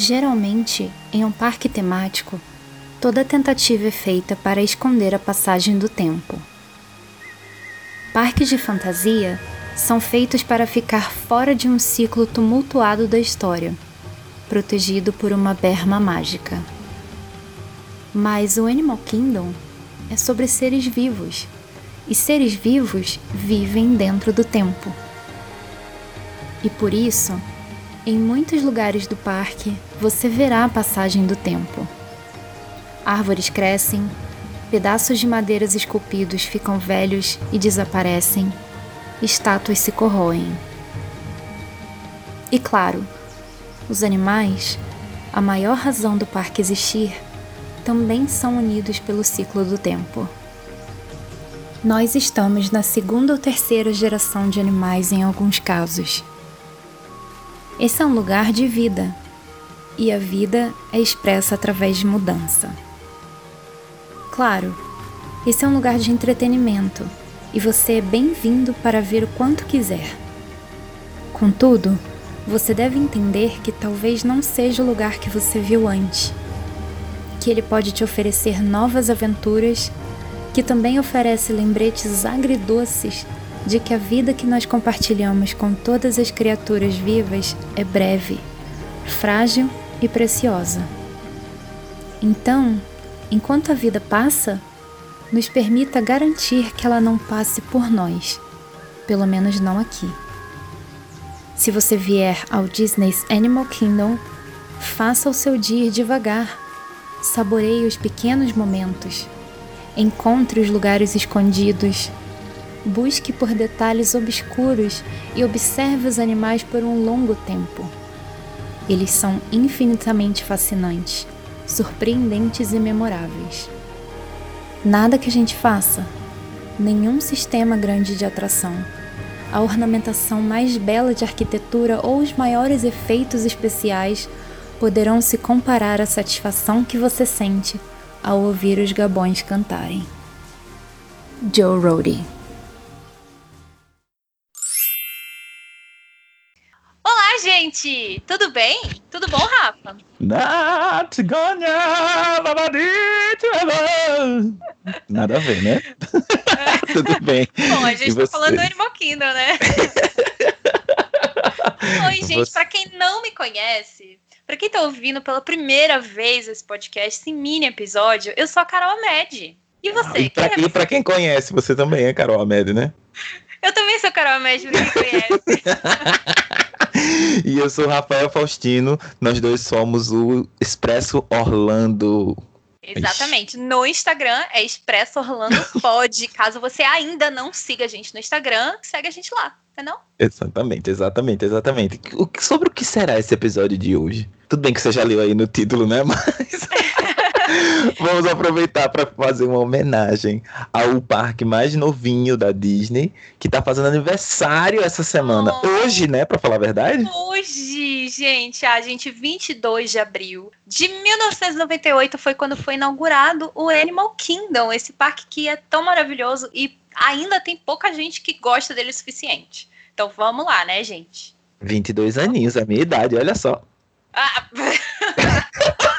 Geralmente, em um parque temático, toda tentativa é feita para esconder a passagem do tempo. Parques de fantasia são feitos para ficar fora de um ciclo tumultuado da história, protegido por uma berma mágica. Mas o Animal Kingdom é sobre seres vivos, e seres vivos vivem dentro do tempo. E por isso, em muitos lugares do parque você verá a passagem do tempo. Árvores crescem, pedaços de madeiras esculpidos ficam velhos e desaparecem, estátuas se corroem. E claro, os animais, a maior razão do parque existir, também são unidos pelo ciclo do tempo. Nós estamos na segunda ou terceira geração de animais em alguns casos. Esse é um lugar de vida, e a vida é expressa através de mudança. Claro, esse é um lugar de entretenimento e você é bem-vindo para ver o quanto quiser. Contudo, você deve entender que talvez não seja o lugar que você viu antes, que ele pode te oferecer novas aventuras, que também oferece lembretes agridoces de que a vida que nós compartilhamos com todas as criaturas vivas é breve, frágil e preciosa. Então, enquanto a vida passa, nos permita garantir que ela não passe por nós, pelo menos não aqui. Se você vier ao Disney's Animal Kingdom, faça o seu dia devagar, saboreie os pequenos momentos, encontre os lugares escondidos Busque por detalhes obscuros e observe os animais por um longo tempo. Eles são infinitamente fascinantes, surpreendentes e memoráveis. Nada que a gente faça, nenhum sistema grande de atração, a ornamentação mais bela de arquitetura ou os maiores efeitos especiais poderão se comparar à satisfação que você sente ao ouvir os gabões cantarem. Joe Rody gente! Tudo bem? Tudo bom, Rafa? Not gonna Nada a ver, né? Tudo bem. Bom, a gente tá falando do Animal Kingdom, né? Oi, gente, você... pra quem não me conhece, pra quem tá ouvindo pela primeira vez esse podcast, esse mini episódio, eu sou a Carol Amed. E você? E pra, quem, é e quem conhece, você também é Carol Amed, né? Eu também sou Carol pra quem conhece. e eu sou o Rafael Faustino. Nós dois somos o Expresso Orlando. Exatamente. No Instagram é Expresso Orlando Pod. Caso você ainda não siga a gente no Instagram, segue a gente lá, entendeu? Exatamente, exatamente, exatamente. O, sobre o que será esse episódio de hoje? Tudo bem que você já leu aí no título, né? Mas. Vamos aproveitar para fazer uma homenagem ao parque mais novinho da Disney, que tá fazendo aniversário essa semana. Oh. Hoje, né, para falar a verdade? Hoje, gente, a gente 22 de abril de 1998 foi quando foi inaugurado o Animal Kingdom, esse parque que é tão maravilhoso e ainda tem pouca gente que gosta dele o suficiente. Então vamos lá, né, gente? 22 aninhos, a minha idade, olha só. Ah.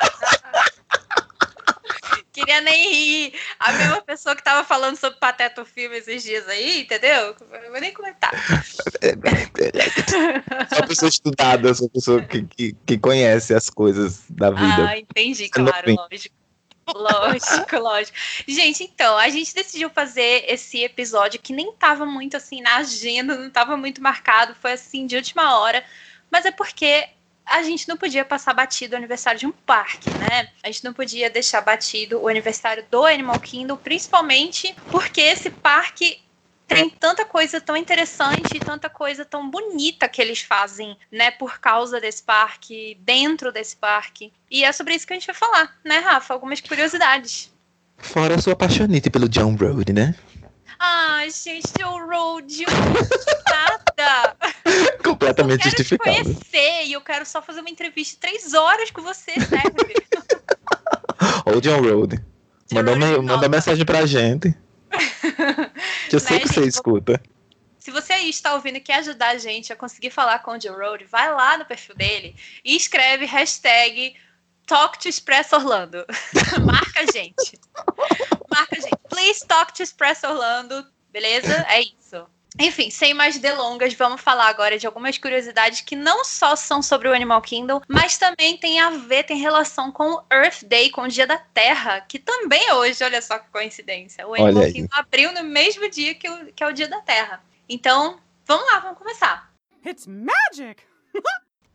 queria nem rir. A mesma pessoa que tava falando sobre Pateta Filme esses dias aí, entendeu? Eu vou nem comentar. Sou pessoa estudada, sou pessoa que, que, que, conhece as coisas da vida. Ah, entendi, claro, lógico. Lógico, lógico. Gente, então, a gente decidiu fazer esse episódio que nem tava muito assim na agenda, não tava muito marcado, foi assim de última hora, mas é porque a gente não podia passar batido o aniversário de um parque, né? A gente não podia deixar batido o aniversário do Animal Kingdom, principalmente porque esse parque tem tanta coisa tão interessante, tanta coisa tão bonita que eles fazem, né, por causa desse parque, dentro desse parque. E é sobre isso que a gente vai falar, né, Rafa? Algumas curiosidades. Fora a sua apaixonite pelo John Road, né? Ah, gente, o Road, nada. Completamente eu quero justificado. Te conhecer e eu quero só fazer uma entrevista de três horas com você, serve. Ou John Road. Manda, me, manda mensagem pra gente. Que eu né, sei que você escuta. Se você aí está ouvindo e quer ajudar a gente a conseguir falar com o Joe Road, vai lá no perfil dele e escreve hashtag Talk to Express Orlando. Marca a gente. Marca a gente. Please talk to Express Orlando. Beleza? É isso. Enfim, sem mais delongas, vamos falar agora de algumas curiosidades que não só são sobre o Animal Kingdom, mas também tem a ver, tem relação com o Earth Day, com o Dia da Terra, que também é hoje, olha só que coincidência. O Animal Kingdom abriu no mesmo dia que, o, que é o Dia da Terra. Então, vamos lá, vamos começar. It's magic!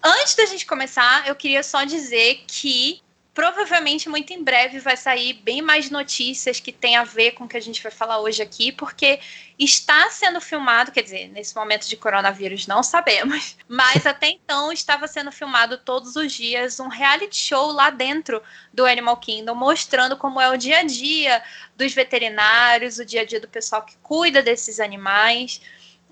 Antes da gente começar, eu queria só dizer que provavelmente muito em breve vai sair bem mais notícias que tem a ver com o que a gente vai falar hoje aqui, porque está sendo filmado, quer dizer, nesse momento de coronavírus não sabemos, mas até então estava sendo filmado todos os dias um reality show lá dentro do Animal Kingdom, mostrando como é o dia a dia dos veterinários, o dia a dia do pessoal que cuida desses animais,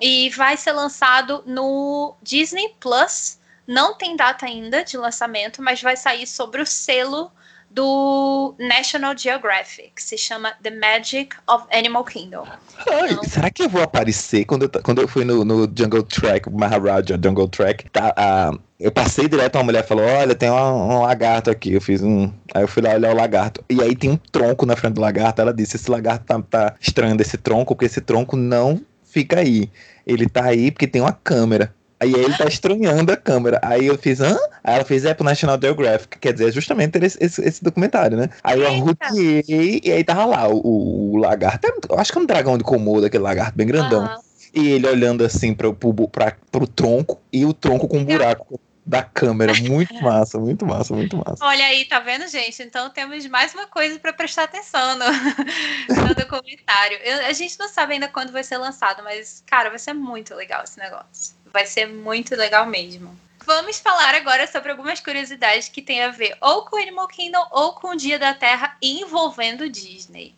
e vai ser lançado no Disney Plus não tem data ainda de lançamento, mas vai sair sobre o selo do National Geographic, se chama The Magic of Animal Kingdom. Ai, então... Será que eu vou aparecer quando eu, quando eu fui no, no Jungle Track, Maharaja Jungle Track? Tá, eu passei direto, uma mulher falou: Olha, tem um, um, lagarto aqui. Eu fiz um. Aí eu fui lá olhar o lagarto. E aí tem um tronco na frente do lagarto. Ela disse: Esse lagarto tá, tá estranho desse tronco, porque esse tronco não fica aí. Ele tá aí porque tem uma câmera. Aí ele tá estranhando a câmera. Aí eu fiz, hã? Aí ela fez, é pro National Geographic, quer dizer, é justamente esse, esse, esse documentário, né? Aí eu arrupiei e aí tava lá o, o lagarto. Eu acho que é um dragão de Komodo, aquele lagarto bem grandão. Uhum. E ele olhando assim pro, pro, pra, pro tronco e o tronco com um buraco da câmera. Muito massa, muito massa, muito massa. Olha aí, tá vendo, gente? Então temos mais uma coisa para prestar atenção no, no documentário. Eu, a gente não sabe ainda quando vai ser lançado, mas, cara, vai ser muito legal esse negócio. Vai ser muito legal mesmo. Vamos falar agora sobre algumas curiosidades que tem a ver ou com Animal Kingdom ou com o Dia da Terra envolvendo Disney.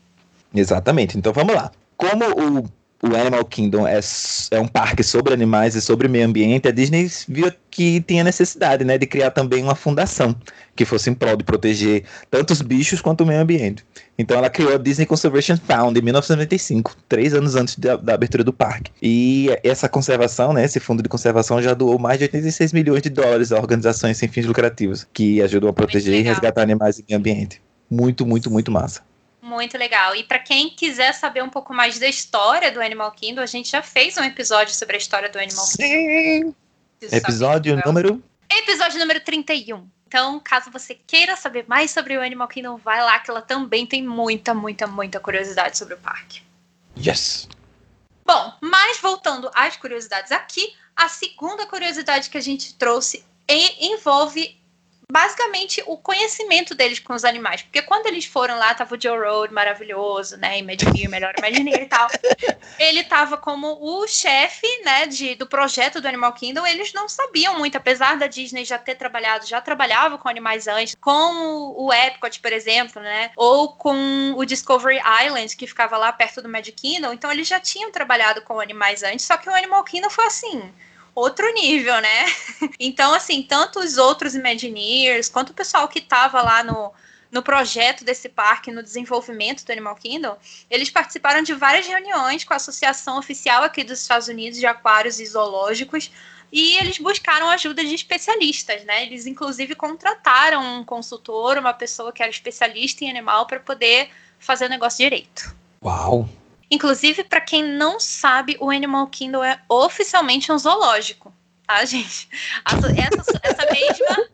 Exatamente. Então vamos lá. Como o o Animal Kingdom é, é um parque sobre animais e sobre meio ambiente, a Disney viu que tinha necessidade né, de criar também uma fundação que fosse em prol de proteger tanto os bichos quanto o meio ambiente. Então ela criou a Disney Conservation Fund em 1995, três anos antes da, da, abertura do parque. E essa conservação, né, esse fundo de conservação já doou mais de 86 milhões de dólares a organizações sem fins lucrativos que ajudam a proteger e resgatar animais e meio ambiente. Muito, muito, muito massa. Muito legal. E para quem quiser saber um pouco mais da história do Animal Kingdom, a gente já fez um episódio sobre a história do Animal Sim. Kingdom. Sim! Episódio número? Episódio número 31. Então, caso você queira saber mais sobre o Animal Kingdom, vai lá que ela também tem muita, muita, muita curiosidade sobre o parque. Yes! Bom, mas voltando às curiosidades aqui, a segunda curiosidade que a gente trouxe envolve basicamente o conhecimento deles com os animais. Porque quando eles foram lá, tava o Joe Road maravilhoso, né? Imagineer, melhor Imagineer e tal. Ele tava como o chefe, né, de, do projeto do Animal Kingdom. Eles não sabiam muito, apesar da Disney já ter trabalhado, já trabalhava com animais antes, com o Epcot, por exemplo, né? Ou com o Discovery Island, que ficava lá perto do Magic Kingdom. Então eles já tinham trabalhado com animais antes, só que o Animal Kingdom foi assim outro nível, né? Então, assim, tanto os outros Imagineers, quanto o pessoal que estava lá no, no projeto desse parque, no desenvolvimento do Animal Kingdom, eles participaram de várias reuniões com a Associação Oficial aqui dos Estados Unidos de Aquários e Zoológicos, e eles buscaram ajuda de especialistas, né? Eles, inclusive, contrataram um consultor, uma pessoa que era especialista em animal, para poder fazer o negócio direito. Uau! Inclusive, para quem não sabe, o Animal Kingdom é oficialmente um zoológico, tá, gente? Essa, essa mesma.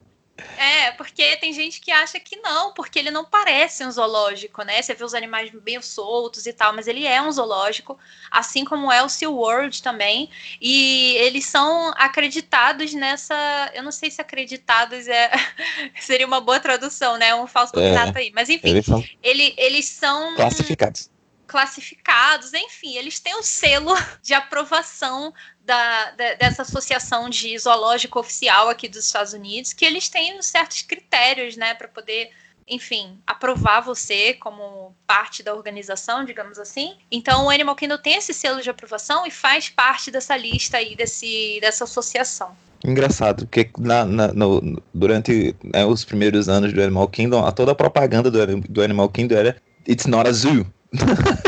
É, porque tem gente que acha que não, porque ele não parece um zoológico, né? Você vê os animais bem soltos e tal, mas ele é um zoológico, assim como é o SeaWorld também. E eles são acreditados nessa. Eu não sei se acreditados é seria uma boa tradução, né? Um falso é, aí. Mas enfim, eles são, ele, eles são classificados classificados, enfim, eles têm o um selo de aprovação da, dessa associação de zoológico oficial aqui dos Estados Unidos, que eles têm certos critérios, né, para poder enfim, aprovar você como parte da organização, digamos assim. Então, o Animal Kingdom tem esse selo de aprovação e faz parte dessa lista aí, desse, dessa associação. Engraçado, porque na, na, no, durante né, os primeiros anos do Animal Kingdom, a toda a propaganda do, do Animal Kingdom era It's not a zoo.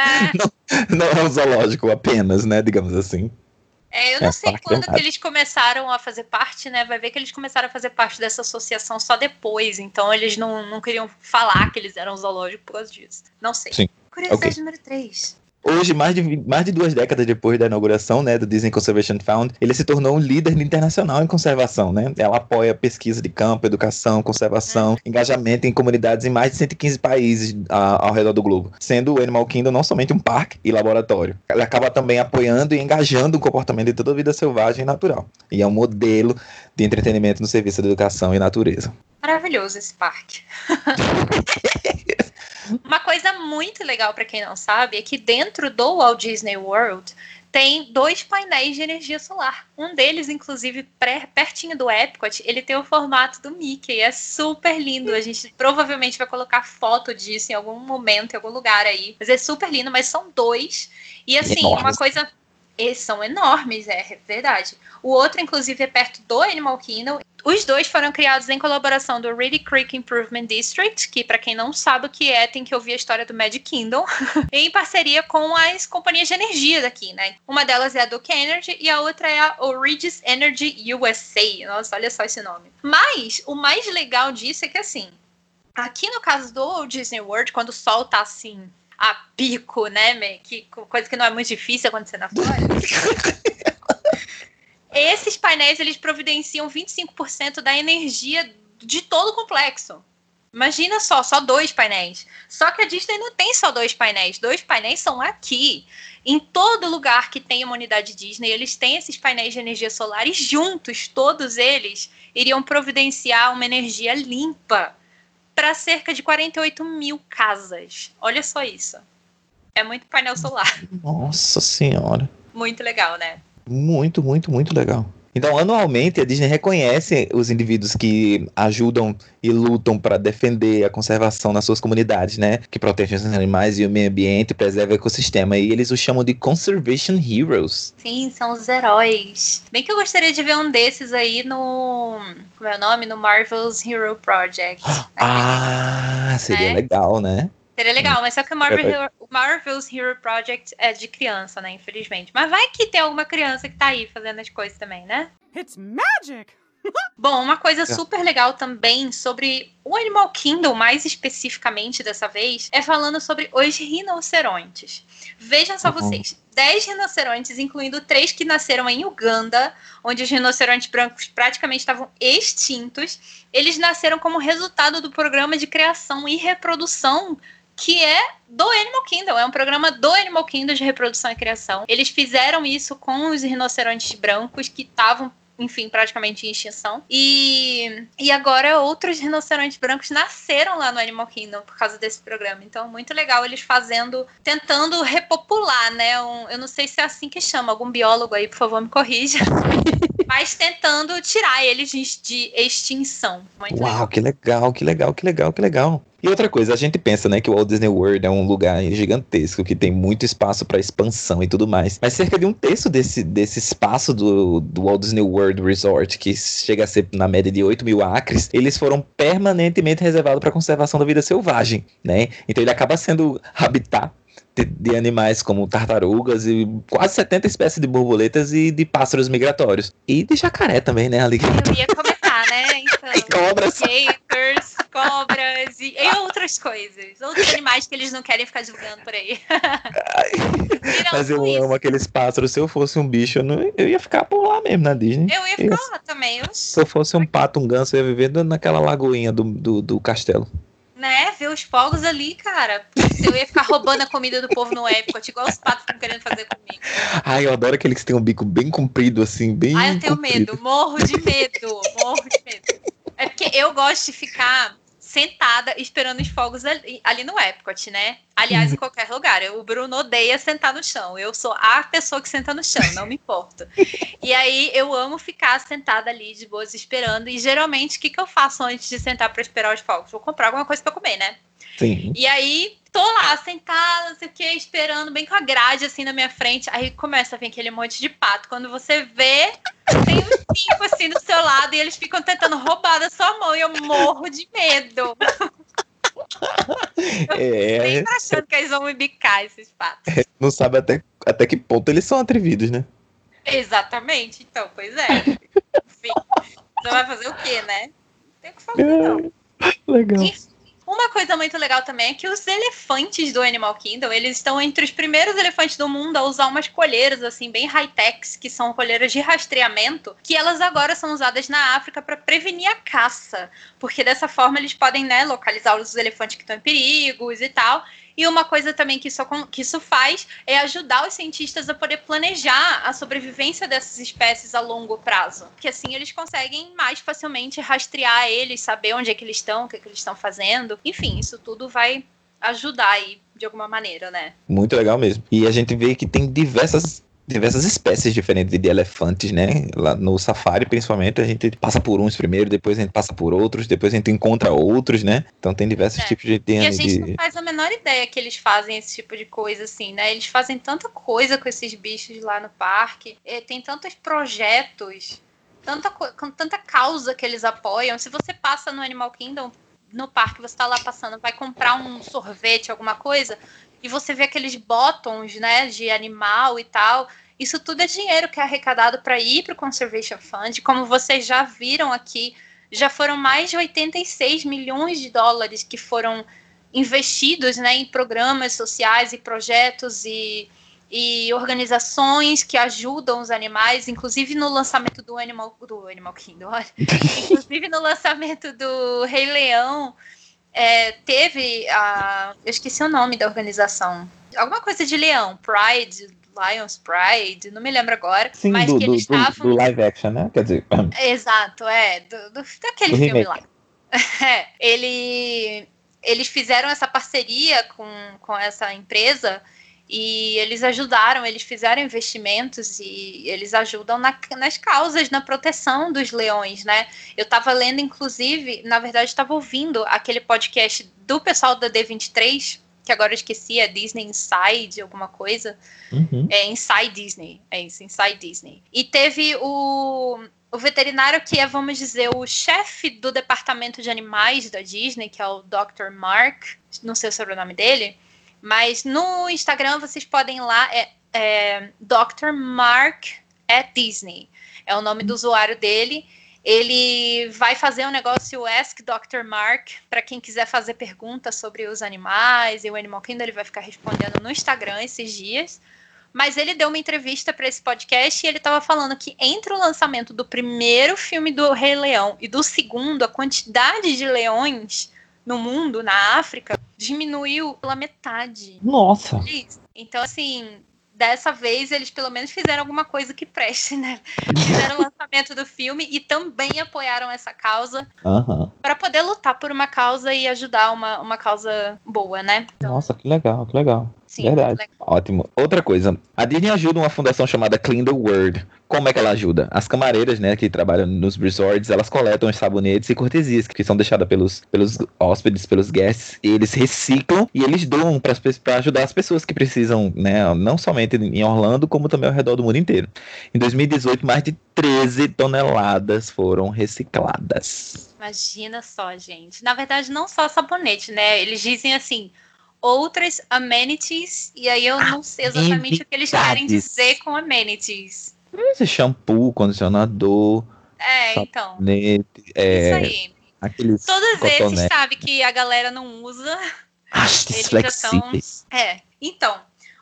É. Não, não, é um zoológico apenas, né? Digamos assim. É, eu não é, sei quando que eles começaram a fazer parte, né? Vai ver que eles começaram a fazer parte dessa associação só depois. Então eles não, não queriam falar que eles eram zoológico por causa disso. Não sei. Sim. Curiosidade okay. número 3. Hoje, mais de, mais de duas décadas depois da inauguração né, do Disney Conservation Fund, ele se tornou um líder internacional em conservação. Né? Ela apoia pesquisa de campo, educação, conservação, uhum. engajamento em comunidades em mais de 115 países a, ao redor do globo, sendo o Animal Kingdom não somente um parque e laboratório. Ela acaba também apoiando e engajando o comportamento de toda a vida selvagem e natural. E é um modelo de entretenimento no serviço de educação e natureza. Maravilhoso esse parque. Uma coisa muito legal para quem não sabe é que dentro do Walt Disney World tem dois painéis de energia solar. Um deles, inclusive, pré, pertinho do Epcot, ele tem o formato do Mickey. É super lindo. A gente provavelmente vai colocar foto disso em algum momento, em algum lugar aí. Mas é super lindo, mas são dois. E assim, Enormes. uma coisa. Eles são enormes, é verdade. O outro, inclusive, é perto do Animal Kingdom. Os dois foram criados em colaboração do Reedy Creek Improvement District, que para quem não sabe o que é, tem que ouvir a história do Magic Kingdom, em parceria com as companhias de energia daqui, né? Uma delas é a Duke Energy e a outra é a Origis Energy USA. Nossa, olha só esse nome. Mas o mais legal disso é que assim, aqui no caso do Disney World, quando o sol tá assim a pico, né, que coisa que não é muito difícil acontecer na Flórida. Esses painéis eles providenciam 25% da energia de todo o complexo. Imagina só, só dois painéis. Só que a Disney não tem só dois painéis. Dois painéis são aqui. Em todo lugar que tem uma unidade Disney, eles têm esses painéis de energia solar e juntos, todos eles, iriam providenciar uma energia limpa para cerca de 48 mil casas. Olha só isso. É muito painel solar. Nossa Senhora. Muito legal, né? Muito, muito, muito legal. Então, anualmente, a Disney reconhece os indivíduos que ajudam e lutam para defender a conservação nas suas comunidades, né? Que protegem os animais e o meio ambiente, preservam o ecossistema. E eles os chamam de Conservation Heroes. Sim, são os heróis. Bem que eu gostaria de ver um desses aí no. Como é o nome? No Marvel's Hero Project. Ah, seria né? legal, né? Seria legal, mas só que o Marvel Marvel's Hero Project é de criança, né? Infelizmente. Mas vai que tem alguma criança que tá aí fazendo as coisas também, né? It's magic! Bom, uma coisa é. super legal também sobre o Animal Kingdom, mais especificamente dessa vez, é falando sobre os rinocerontes. Vejam só uhum. vocês: 10 rinocerontes, incluindo três que nasceram em Uganda, onde os rinocerontes brancos praticamente estavam extintos. Eles nasceram como resultado do programa de criação e reprodução que é do Animal Kingdom, é um programa do Animal Kingdom de reprodução e criação. Eles fizeram isso com os rinocerontes brancos que estavam enfim, praticamente em extinção. E, e agora outros rinocerontes brancos nasceram lá no Animal Kingdom por causa desse programa. Então, muito legal eles fazendo, tentando repopular, né? Um, eu não sei se é assim que chama, algum biólogo aí, por favor, me corrija. Mas tentando tirar eles de extinção. Muito Uau, legal. que legal, que legal, que legal, que legal. E outra coisa, a gente pensa, né, que o Walt Disney World é um lugar gigantesco, que tem muito espaço para expansão e tudo mais. Mas cerca de um terço desse, desse espaço do, do Walt Disney World Resort, que chega a ser na média de 8 mil acres, eles foram permanentemente reservados para conservação da vida selvagem, né? Então ele acaba sendo habitat de, animais como tartarugas e quase 70 espécies de borboletas e de pássaros migratórios. E de jacaré também, né, ali. Eu ia comentar, né? Então, e cobras. Gators, cobras e, e, outras coisas. Outros animais que eles não querem ficar divulgando por aí. Mas eu isso. amo aqueles pássaros. Se eu fosse um bicho, eu, não, eu ia ficar por lá mesmo na Disney. Eu ia ficar lá também. Eu... Se eu fosse um pato, um ganso, eu ia viver naquela lagoinha do, do, do castelo né, ver os fogos ali, cara. Eu ia ficar roubando a comida do povo no Epcot, igual os patos estão querendo fazer comigo. Ai, eu adoro aqueles que têm um bico bem comprido, assim, bem. Ai, eu tenho comprido. medo, morro de medo, morro de medo. É porque eu gosto de ficar sentada esperando os fogos ali, ali, no Epcot, né? Aliás, em qualquer lugar. O Bruno odeia sentar no chão. Eu sou a pessoa que senta no chão, não me importa. E aí eu amo ficar sentada ali de boas esperando. E geralmente o que, que eu faço antes de sentar para esperar os fogos? Vou comprar alguma coisa para comer, né? Sim. E aí tô lá sentada, não sei o que, esperando, bem com a grade assim na minha frente. Aí começa a vir aquele monte de pato. Quando você vê, tem um cinco assim do seu lado e eles ficam tentando roubar da sua mão e eu morro de medo. É. Sempre achando que eles vão me bicar esses patos. Não sabe até, até que ponto eles são atrevidos, né? Exatamente, então, pois é. Enfim, você vai fazer o quê, né? Não tem o que fazer, não. Legal. Enfim, uma coisa muito legal também é que os elefantes do Animal Kingdom, eles estão entre os primeiros elefantes do mundo a usar umas colheiras assim bem high-techs, que são colheiras de rastreamento, que elas agora são usadas na África para prevenir a caça, porque dessa forma eles podem, né, localizar os elefantes que estão em perigos e tal. E uma coisa também que isso, que isso faz é ajudar os cientistas a poder planejar a sobrevivência dessas espécies a longo prazo. Porque assim eles conseguem mais facilmente rastrear eles, saber onde é que eles estão, o que, é que eles estão fazendo. Enfim, isso tudo vai ajudar aí de alguma maneira, né? Muito legal mesmo. E a gente vê que tem diversas diversas espécies diferentes de elefantes, né? Lá no safari, principalmente, a gente passa por uns primeiro, depois a gente passa por outros, depois a gente encontra outros, né? Então tem diversos É. tipos de E a de... gente não faz a menor ideia que eles fazem esse tipo de coisa, assim, né? Eles fazem tanta coisa com esses bichos lá no parque. eh, Tem tantos projetos, tanta, co- com tanta causa que eles apoiam. Se você passa no Animal Kingdom, no parque, você tá lá passando, vai comprar um sorvete, alguma coisa, e você vê aqueles bottoms, né, de animal e tal. Isso tudo é dinheiro que é arrecadado para ir para o Conservation Fund. Como vocês já viram aqui, já foram mais de 86 milhões de dólares que foram investidos né, em programas sociais e projetos e, e organizações que ajudam os animais, inclusive no lançamento do Animal, do Animal Kingdom, olha, inclusive no lançamento do Rei Leão, é, teve a. Eu esqueci o nome da organização. Alguma coisa de leão, Pride, Lions Pride, não me lembro agora. Sim, mas do, que do, eles do- estavam. do live action, né? Quer dizer, Exato, é. Do, do- daquele Do filme remake. lá. É, ele, eles fizeram essa parceria com, com essa empresa e eles ajudaram, eles fizeram investimentos e eles ajudam na- nas causas, na proteção dos leões, né? Eu estava lendo, inclusive, na verdade, estava ouvindo aquele podcast do pessoal da D23, que agora eu esqueci, é Disney Inside, alguma coisa. uhum. É Inside Disney. É isso, Inside Disney. E teve o, o veterinário que é, vamos dizer, o chefe do departamento de animais da Disney, que é o Dr. Mark. Não sei o sobrenome dele. Mas no Instagram vocês podem ir lá, é, é Dr. Mark at Disney. É o nome do usuário dele. Ele vai fazer um negócio Ask Dr. Mark para quem quiser fazer perguntas sobre os animais e o Animal Kingdom, ele vai ficar respondendo no Instagram esses dias. Mas ele deu uma entrevista para esse podcast e ele estava falando que entre o lançamento do primeiro filme do Rei Leão e do segundo, a quantidade de leões no mundo, na África, diminuiu pela metade. Nossa. Isso. Então, assim, dessa vez eles pelo menos fizeram alguma coisa que preste, né? Fizeram o lançamento do filme e também apoiaram essa causa Aham. para poder lutar por uma causa e ajudar uma, uma causa boa, né? Então, Nossa, que legal, que legal. Sim, verdade. Ótimo. Outra coisa, a Disney ajuda uma fundação chamada Clean the World. Como é que ela ajuda? As camareiras, né, que trabalham nos resorts, elas coletam os sabonetes e cortesias que são deixadas pelos, pelos hóspedes, pelos guests, e eles reciclam e eles doam para ajudar as pessoas que precisam, né, não somente em Orlando, como também ao redor do mundo inteiro. Em 2018, mais de 13 toneladas foram recicladas. Imagina só, gente. Na verdade, não só sabonete, né? Eles dizem assim, outras amenities, e aí eu não sei exatamente o que eles querem dizer com amenities. Esse shampoo, condicionador, É, então, sabonete, isso é, aí. aqueles Todos esses, cotonete. sabe, que a galera não usa. hastes flexíveis. É. Então,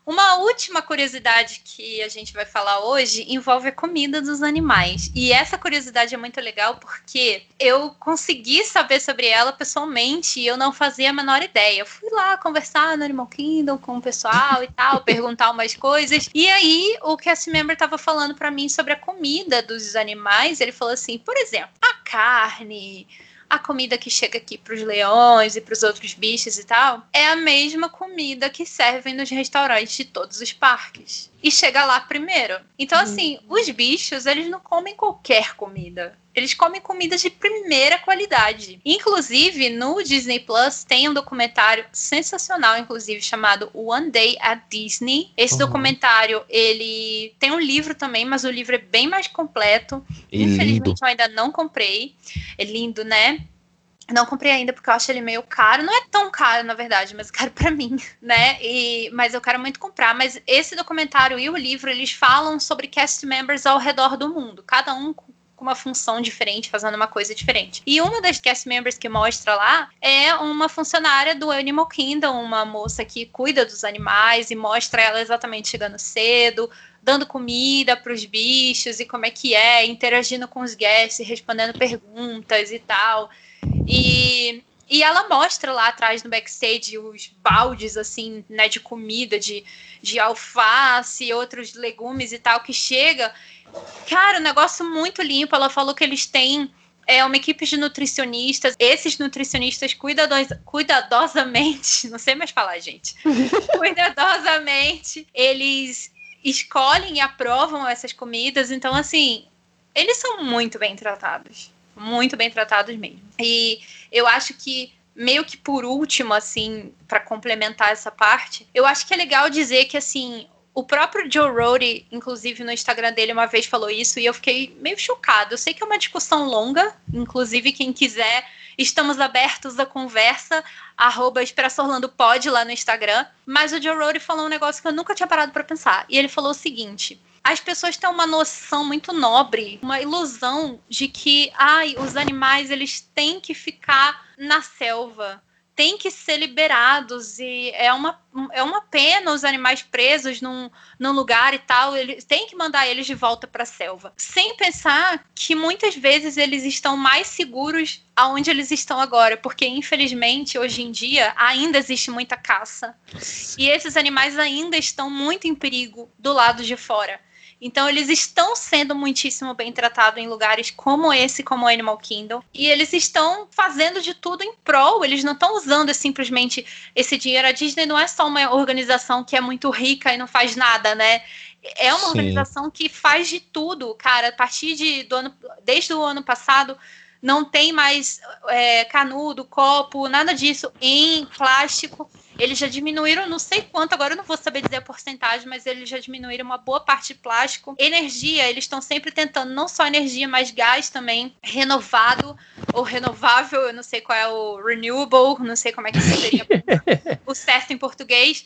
uma última curiosidade que a gente vai falar hoje envolve a comida dos animais. E essa curiosidade é muito legal porque eu consegui saber sobre ela pessoalmente e eu não fazia a menor ideia. Eu fui lá conversar no Animal Kingdom com o pessoal e tal, perguntar umas coisas. E aí, o cast member tava falando para mim sobre a comida dos animais. Ele falou assim: por exemplo, a carne a comida que chega aqui para os leões e para os outros bichos e tal, é a mesma comida que servem nos restaurantes de todos os parques. E chega lá primeiro. Então, assim, os bichos, eles não comem qualquer comida. Eles comem comida de primeira qualidade. Inclusive, no Disney Plus tem um documentário sensacional, inclusive, chamado One Day at Disney. Esse Uhum. documentário, ele tem um livro também, mas o livro é bem mais completo. E lindo. Infelizmente eu ainda não comprei. É lindo, né? Não comprei ainda porque eu acho ele meio caro. Não é tão caro, na verdade, mas caro para mim, né? E, mas eu quero muito comprar. Mas esse documentário e o livro, eles falam sobre cast members ao redor do mundo. Cada um com uma função diferente, fazendo uma coisa diferente. E uma das cast members que mostra lá é uma funcionária do Animal Kingdom, uma moça que cuida dos animais e mostra ela exatamente chegando cedo, dando comida para os bichos e como é que é, interagindo com os guests, respondendo perguntas e tal. E e ela mostra lá atrás no backstage os baldes, assim, né, de comida, de, de alface, outros legumes e tal, que chega. Cara, um negócio muito limpo. Ela falou que eles têm é uma equipe de nutricionistas. Esses nutricionistas cuidados, cuidadosamente, não sei mais falar, gente. cuidadosamente, eles escolhem e aprovam essas comidas. Então, assim, eles são muito bem tratados. Muito bem tratados mesmo. E eu acho que meio que por último, assim, para complementar essa parte, eu acho que é legal dizer que, assim, o próprio Joe Rohde, inclusive no Instagram dele, uma vez falou isso e eu fiquei meio chocado. Eu sei que é uma discussão longa, inclusive quem quiser, estamos abertos à conversa, arroba Orlando pode lá no Instagram. Mas o Joe Rohde falou um negócio que eu nunca tinha parado para pensar. E ele falou o seguinte: as pessoas têm uma noção muito nobre, uma ilusão de que, ai, os animais eles têm que ficar na selva têm que ser liberados e é uma, é uma pena os animais presos num, num lugar e tal, eles tem que mandar eles de volta para a selva. Sem pensar que muitas vezes eles estão mais seguros aonde eles estão agora, porque infelizmente hoje em dia ainda existe muita caça e esses animais ainda estão muito em perigo do lado de fora. Então eles estão sendo muitíssimo bem tratados em lugares como esse, como Animal Kingdom, e eles estão fazendo de tudo em prol, eles não estão usando simplesmente esse dinheiro. A Disney não é só uma organização que é muito rica e não faz nada, né? É uma Sim. organização que faz de tudo, cara. A partir de, do ano, desde o ano passado, não tem mais é, canudo, copo, nada disso em plástico. Eles já diminuíram, não sei quanto, agora eu não vou saber dizer a porcentagem, mas eles já diminuíram uma boa parte de plástico. Energia, eles estão sempre tentando, não só energia, mas gás também, renovado ou renovável, eu não sei qual é o renewable, não sei como é que seria o certo em português.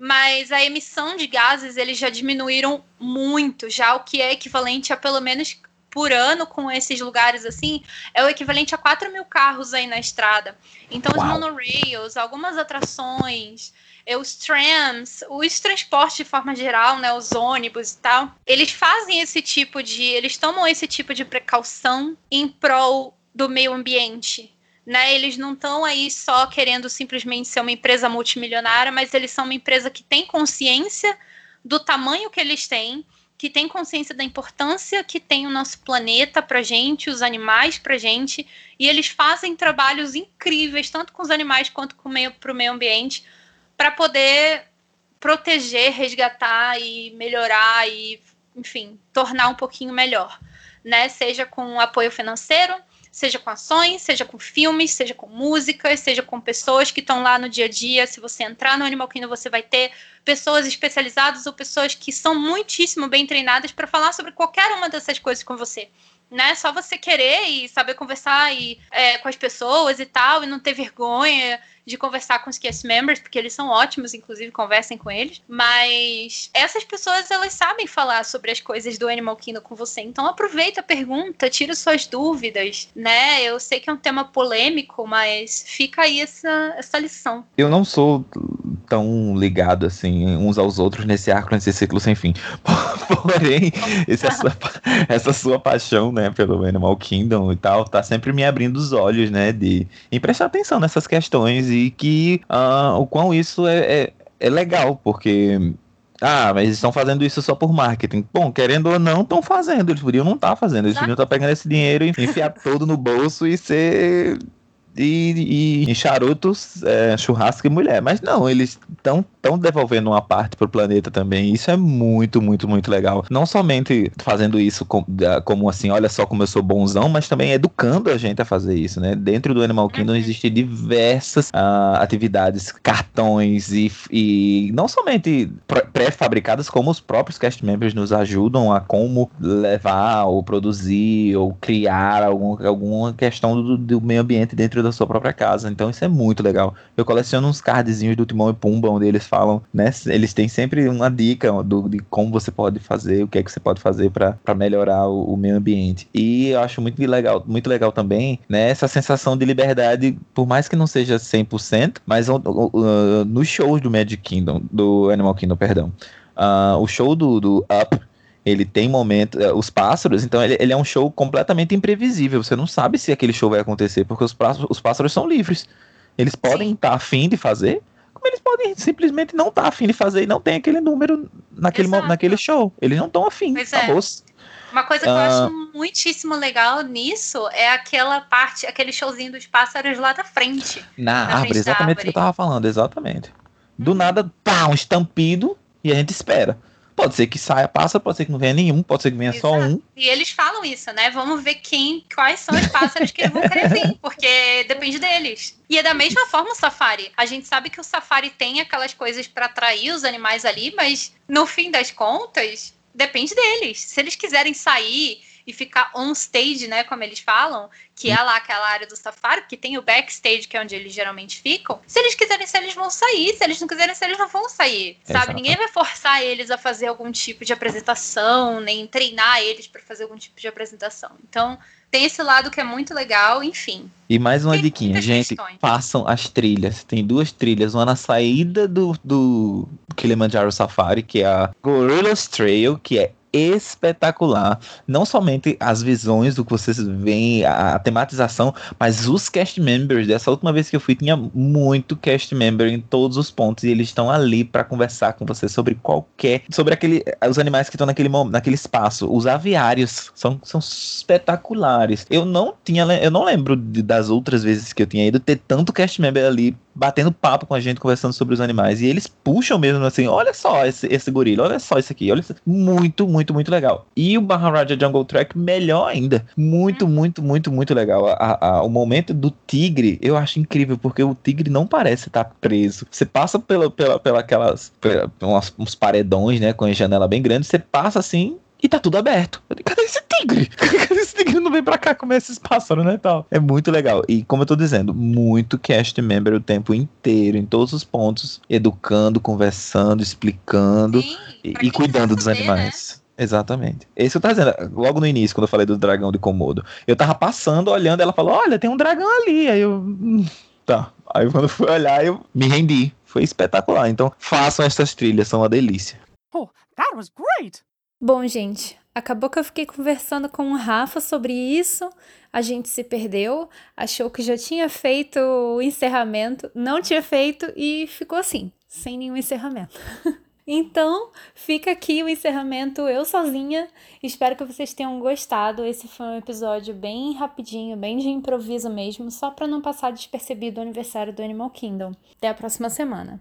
Mas a emissão de gases eles já diminuíram muito, já o que é equivalente a pelo menos por ano com esses lugares assim é o equivalente a 4 mil carros aí na estrada. Então, Uau. os monorails, algumas atrações, é, os trams, os transportes de forma geral, né, os ônibus e tal, eles fazem esse tipo de. Eles tomam esse tipo de precaução em prol do meio ambiente. Né, eles não estão aí só querendo simplesmente ser uma empresa multimilionária, mas eles são uma empresa que tem consciência do tamanho que eles têm que tem consciência da importância que tem o nosso planeta para gente, os animais para gente, e eles fazem trabalhos incríveis, tanto com os animais quanto para o meio, meio ambiente, para poder proteger, resgatar e melhorar e, enfim, tornar um pouquinho melhor, né? Seja com apoio financeiro, seja com ações, seja com filmes, seja com músicas, seja com pessoas que estão lá no dia a dia. Se você entrar no Animal Kingdom, você vai ter pessoas especializadas ou pessoas que são muitíssimo bem treinadas para falar sobre qualquer uma dessas coisas com você. Né? Só você querer e saber conversar e, é, com as pessoas e tal, e não ter vergonha de conversar com os cast members, porque eles são ótimos, inclusive conversem com eles. Mas essas pessoas, elas sabem falar sobre as coisas do Animal Kingdom com você. Então aproveita a pergunta, tira suas dúvidas, né? Eu sei que é um tema polêmico, mas fica aí essa, essa lição. Eu não sou tão ligado assim uns aos outros nesse arco, nesse ciclo sem fim. Porém, essa, sua, essa sua paixão, né, pelo Animal Kingdom e tal, tá sempre me abrindo os olhos, né, de em prestar atenção nessas questões e que uh, o quão isso é, é, é legal, porque ah, mas eles estão fazendo isso só por marketing. Bom, querendo ou não, estão fazendo. Eles podiam não estar tá fazendo. Eles podiam estar tá pegando esse dinheiro e enfiar todo no bolso e ser e, e em charutos, é, churrasco e mulher. Mas não, eles estão tão devolvendo uma parte pro planeta também. Isso é muito, muito, muito legal. Não somente fazendo isso como, como assim, olha só como eu sou bonzão, mas também educando a gente a fazer isso, né? Dentro do Animal Kingdom uhum. existem diversas uh, atividades, cartões e, e não somente pré-fabricadas, como os próprios cast members nos ajudam a como levar ou produzir ou criar algum, alguma questão do, do meio ambiente dentro da sua própria casa. Então isso é muito legal. Eu coleciono uns cardzinhos do Timão e Pumba, onde eles falam, né? Eles têm sempre uma dica do, de como você pode fazer, o que é que você pode fazer para melhorar o, o, meio ambiente. E eu acho muito legal, muito legal também, né? Essa sensação de liberdade, por mais que não seja 100%, mas uh, uh, nos shows do Magic Kingdom, do Animal Kingdom, perdão. Uh, o show do, do Up ele tem momentos. Eh, os pássaros, então, ele, ele, é um show completamente imprevisível. Você não sabe se aquele show vai acontecer, porque os pássaros, os pássaros são livres. Eles podem estar tá afim de fazer, como eles podem simplesmente não estar tá afim de fazer e não tem aquele número naquele, naquele show. Eles não estão afim. Pois é. Uma coisa que eu acho ah. muitíssimo legal nisso é aquela parte, aquele showzinho dos pássaros lá da frente. Na, na árvore, exatamente o que eu tava falando, exatamente. Do uhum. nada, pá, um estampido e a gente espera. Pode ser que saia pássaro, pode ser que não venha nenhum, pode ser que venha Exato. só um. E eles falam isso, né? Vamos ver quem, quais são os pássaros que vão querer vir, porque depende deles. E é da mesma forma o safari. A gente sabe que o safari tem aquelas coisas para atrair os animais ali, mas no fim das contas, depende deles. Se eles quiserem sair e ficar on stage, né, como eles falam, que é lá aquela área do safari, que tem o backstage, que é onde eles geralmente ficam. Se eles quiserem ser, eles vão sair. Se eles não quiserem ser, eles não vão sair, sabe? Exato. Ninguém vai forçar eles a fazer algum tipo de apresentação, nem treinar eles para fazer algum tipo de apresentação. Então, tem esse lado que é muito legal, enfim. E mais uma diquinha, gente, questões. façam as trilhas. Tem duas trilhas, uma na saída do, do Kilimanjaro Safari, que é a Gorillas Trail, que é espetacular. Não somente as visões do que vocês veem, a, a, tematização, mas os cast members. Dessa última vez que eu fui, tinha muito cast member em todos os pontos e eles estão ali para conversar com você sobre qualquer, sobre aquele, os animais que estão naquele naquele espaço. Os aviários são, são espetaculares. Eu não tinha, eu não lembro de, das outras vezes que eu tinha ido ter tanto cast member ali batendo papo com a gente, conversando sobre os animais. E eles puxam mesmo assim: olha só esse, esse gorila, olha só isso aqui, olha isso. Muito, muito, muito legal. E o Maharaja Jungle Track, melhor ainda. Muito, hum. muito, muito, muito legal. A, a, o momento do tigre, eu acho incrível, porque o tigre não parece estar preso. Você passa pela, pela, pela aquelas. Pela, uns paredões, né? Com a janela bem grande, você passa assim e tá tudo aberto. Cadê esse tigre? Cadê esse tigre não vem pra cá comer esses pássaros, né? Tal. É muito legal. E como eu tô dizendo, muito cast member o tempo inteiro, em todos os pontos, educando, conversando, explicando Sim, e, e cuidando dos saber, animais. Né? Exatamente. Esse eu tava dizendo, logo no início, quando eu falei do dragão de Komodo. Eu tava passando, olhando, ela falou: Olha, tem um dragão ali. Aí eu. Hum, tá. Aí quando fui olhar, eu me rendi. Foi espetacular. Então, façam essas trilhas, são uma delícia. Oh, that was great! Bom, gente, acabou que eu fiquei conversando com o Rafa sobre isso. A gente se perdeu, achou que já tinha feito o encerramento, não tinha feito e ficou assim, sem nenhum encerramento. Então, fica aqui o encerramento eu sozinha. Espero que vocês tenham gostado. Esse foi um episódio bem rapidinho, bem de improviso mesmo, só para não passar despercebido o aniversário do Animal Kingdom. Até a próxima semana.